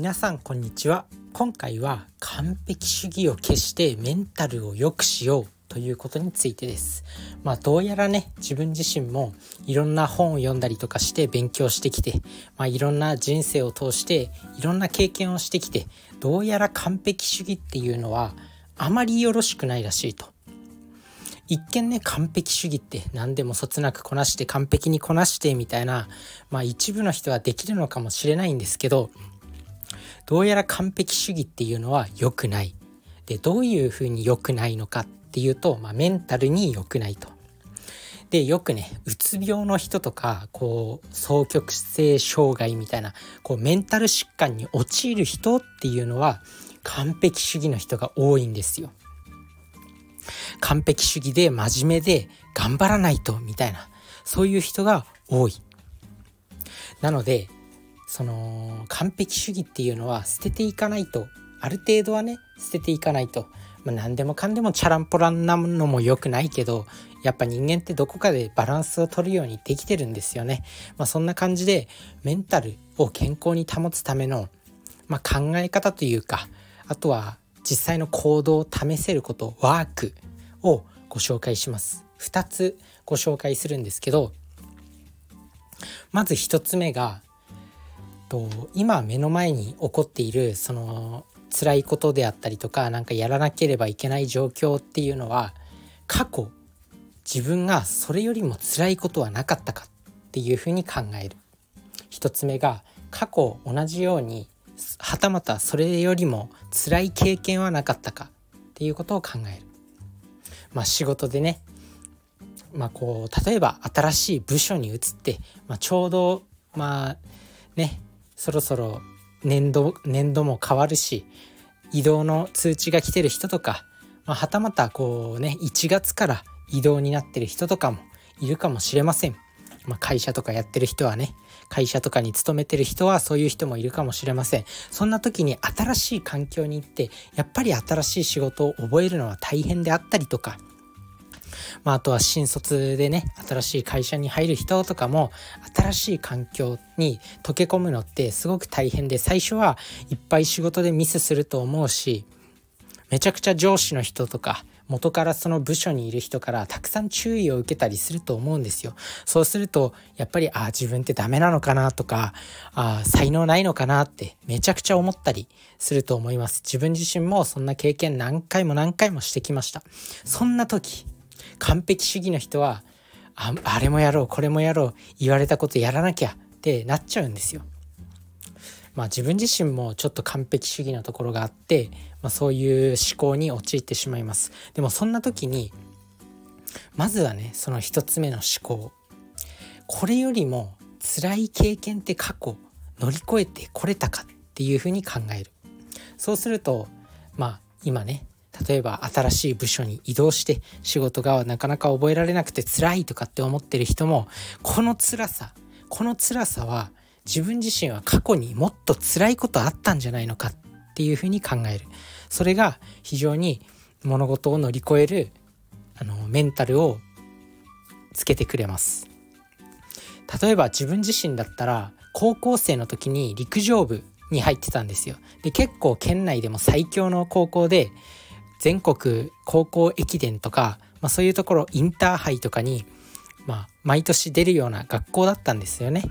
皆さんこんにちは。今回は完璧主義を消してメンタルを良くしようということについてです。まあどうやらね自分自身もいろんな本を読んだりとかして勉強してきてまあいろんな人生を通していろんな経験をしてきてどうやら完璧主義っていうのはあまりよろしくないらしいと。一見ね完璧主義って何でもそつなくこなして完璧にこなしてみたいなまあ一部の人はできるのかもしれないんですけどどうやら完璧主義っていうのは良くないでどういうふうに良くないのかっていうと、まあ、メンタルに良くないと。でよくねうつ病の人とかこう双極性障害みたいなこうメンタル疾患に陥る人っていうのは完璧主義の人が多いんですよ。完璧主義で真面目で頑張らないとみたいなそういう人が多い。なのでその完璧主義っていうのは捨てていかないとある程度はね捨てていかないと、まあ、何でもかんでもチャランポランなのも良くないけどやっぱ人間ってどこかでバランスを取るようにできてるんですよね。まあ、そんな感じでメンタルを健康に保つための、まあ、考え方というかあとは実際の行動を試せることワークをご紹介します。2つご紹介するんですけどまず1つ目がと今目の前に起こっているその辛いことであったりとか何かやらなければいけない状況っていうのは過去自分がそれよりも辛いことはなかったかっていうふうに考える。一つ目が過去同じようにはたまたそれよりも辛い経験はなかったかっていうことを考える。まあ、仕事でね、まあ、こう例えば新しい部署に移って、まあ、ちょうどまあねそろそろ年度年度も変わるし移動の通知が来てる人とか、まあ、はたまたこうね1月から移動になってる人とかもいるかもしれません。まあ、会社とかやってる人はね会社とかに勤めてる人はそういう人もいるかもしれませんそんな時に新しい環境に行ってやっぱり新しい仕事を覚えるのは大変であったりとかまあ、あとは新卒でね新しい会社に入る人とかも新しい環境に溶け込むのってすごく大変で最初はいっぱい仕事でミスすると思うしめちゃくちゃ上司の人とか元からその部署にいる人からたくさん注意を受けたりすると思うんですよ。そうするとやっぱりああ自分ってダメなのかなとかああ才能ないのかなってめちゃくちゃ思ったりすると思います。自分自身もそんな経験何回も何回もしてきました。そんな時完璧主義の人はああれもやろうこれもやろう言われたことやらなきゃってなっちゃうんですよ。まあ自分自身もちょっと完璧主義なところがあって、まあ、そういう思考に陥ってしまいます。でもそんな時にまずはねその一つ目の思考これよりも辛い経験って過去乗り越えてこれたかっていうふうに考えるそうするとまあ今ね例えば新しい部署に移動して仕事がなかなか覚えられなくて辛いとかって思ってる人もこの辛さこの辛さは自分自身は過去にもっと辛いことあったんじゃないのかっていうふうに考える。それが非常に物事を乗り越えるあのメンタルをつけてくれます。例えば自分自身だったら高校生の時に陸上部に入ってたんですよ。で結構県内でも最強の高校で全国高校駅伝とか、まあ、そういうところインターハイとかに、まあ、毎年出るような学校だったんですよね。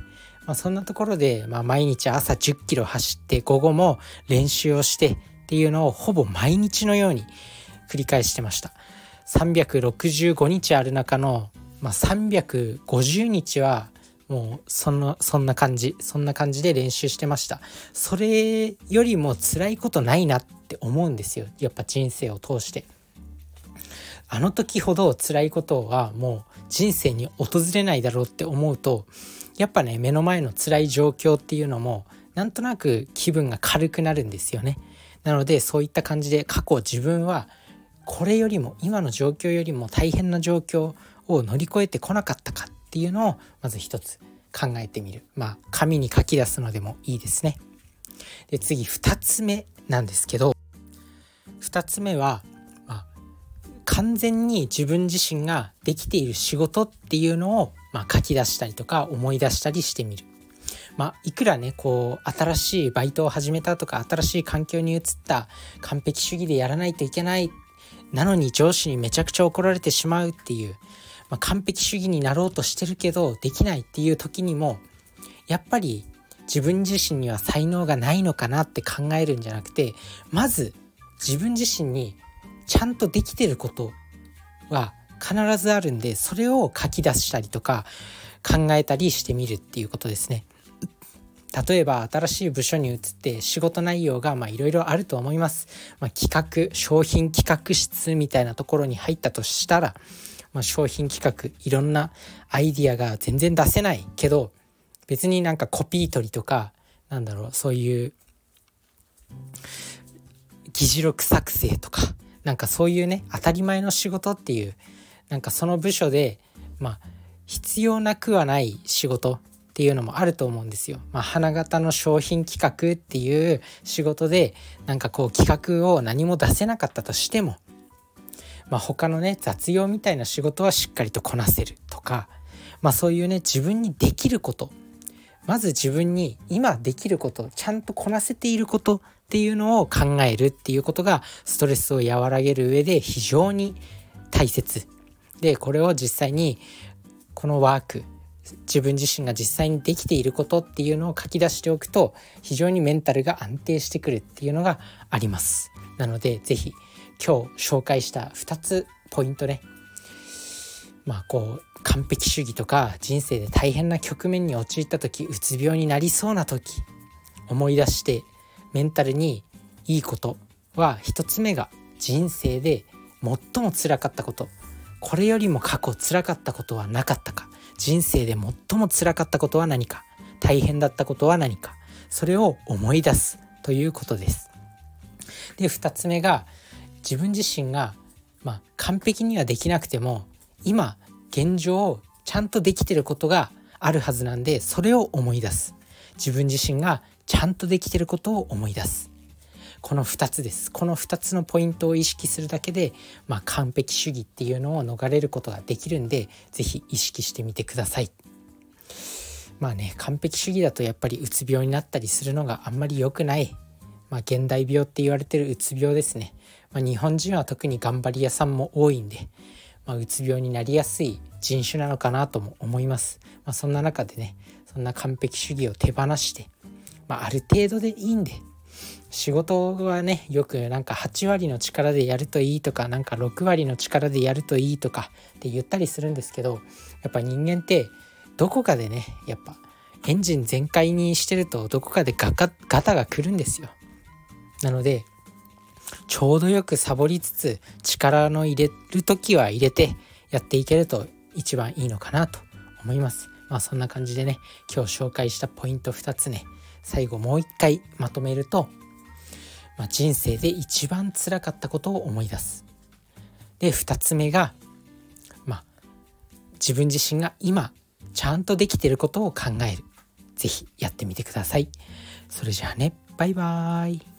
まあ、そんなところで、まあ、毎日朝10キロ走って午後も練習をしてっていうのをほぼ毎日のように繰り返してました。365日ある中の、まあ、350日はもうそのそんな感じそんな感じで練習してました。それよりも辛いことないなって思うんですよ。やっぱ人生を通して。あの時ほど辛いことはもう人生に訪れないだろうって思うとやっぱね目の前の辛い状況っていうのもなんとなく気分が軽くなるんですよね。なのでそういった感じで過去自分はこれよりも今の状況よりも大変な状況を乗り越えてこなかったかっっていうのをまず一つ考えてみるまあ紙に書き出すのでもいいですね。で次2つ目なんですけど2つ目は、まあ、完全に自分自身ができている仕事っていうのを、まあ、書き出したりとか思い出したりしてみる。まあ、いくらねこう新しいバイトを始めたとか新しい環境に移った完璧主義でやらないといけないなのに上司にめちゃくちゃ怒られてしまうっていう、まあ、完璧主義になろうとしてるけどできないっていう時にもやっぱり自分自身には才能がないのかなって考えるんじゃなくてまず自分自身にちゃんとできてることは必ずあるんでそれを書き出したりとか考えたりしてみるっていうことですね。例えば新しい部署に移って仕事内容がいろいろあると思います。まあ、企画商品企画室みたいなところに入ったとしたら、まあ、商品企画いろんなアイディアが全然出せないけど別になんかコピー取りとかなんだろうそういう議事録作成とかなんかそういうね当たり前の仕事っていうなんかその部署でまあ必要なくはない仕事っていうのもあると思うんですよ。まあ、花形の商品企画っていう仕事でなんかこう企画を何も出せなかったとしても、まあ、他のね雑用みたいな仕事はしっかりとこなせるとか、まあ、そういうね自分にできること。まず自分に今できることちゃんとこなせていることっていうのを考えるっていうことがストレスを和らげる上で非常に大切。でこれを実際にこのワーク自分自身が実際にできていることっていうのを書き出しておくと非常にメンタルが安定してくるっていうのがあります。なので是非今日紹介した2つポイントね。まあこう完璧主義とか人生で大変な局面に陥った時うつ病になりそうな時思い出してメンタルにいいことは1つ目が人生で最も辛かったこと。これよりも過去辛かったことはなかったか。人生で最も辛かったことは何か。大変だったことは何か。それを思い出すということです。で2つ目が自分自身が、まあ、完璧にはできなくても今現状ちゃんとできてることがあるはずなんでそれを思い出す。自分自身がちゃんとできてることを思い出す。この2つです。この2つのポイントを意識するだけで、まあ、完璧主義っていうのを逃れることができるんで是非意識してみてください。まあね完璧主義だとやっぱりうつ病になったりするのがあんまり良くない、まあ、現代病って言われてるうつ病ですね。まあ、日本人は特に頑張り屋さんも多いんで、まあ、うつ病になりやすい人種なのかなとも思います。まあ、そんな中でねそんな完璧主義を手放して、まあ、ある程度でいいんで仕事はねよくなんか8割の力でやるといいとかなんか6割の力でやるといいとかって言ったりするんですけどやっぱ人間ってどこかでねやっぱエンジン全開にしてるとどこかでガガガタが来るんですよ。なのでちょうどよくサボりつつ力の入れる時は入れてやっていけると一番いいのかなと思います。まあそんな感じでね今日紹介したポイント2つね最後もう一回まとめると、まあ、人生で一番辛かったことを思い出す。で2つ目が、まあ、自分自身が今ちゃんとできてることを考える。是非やってみてください。それじゃあねバイバーイ。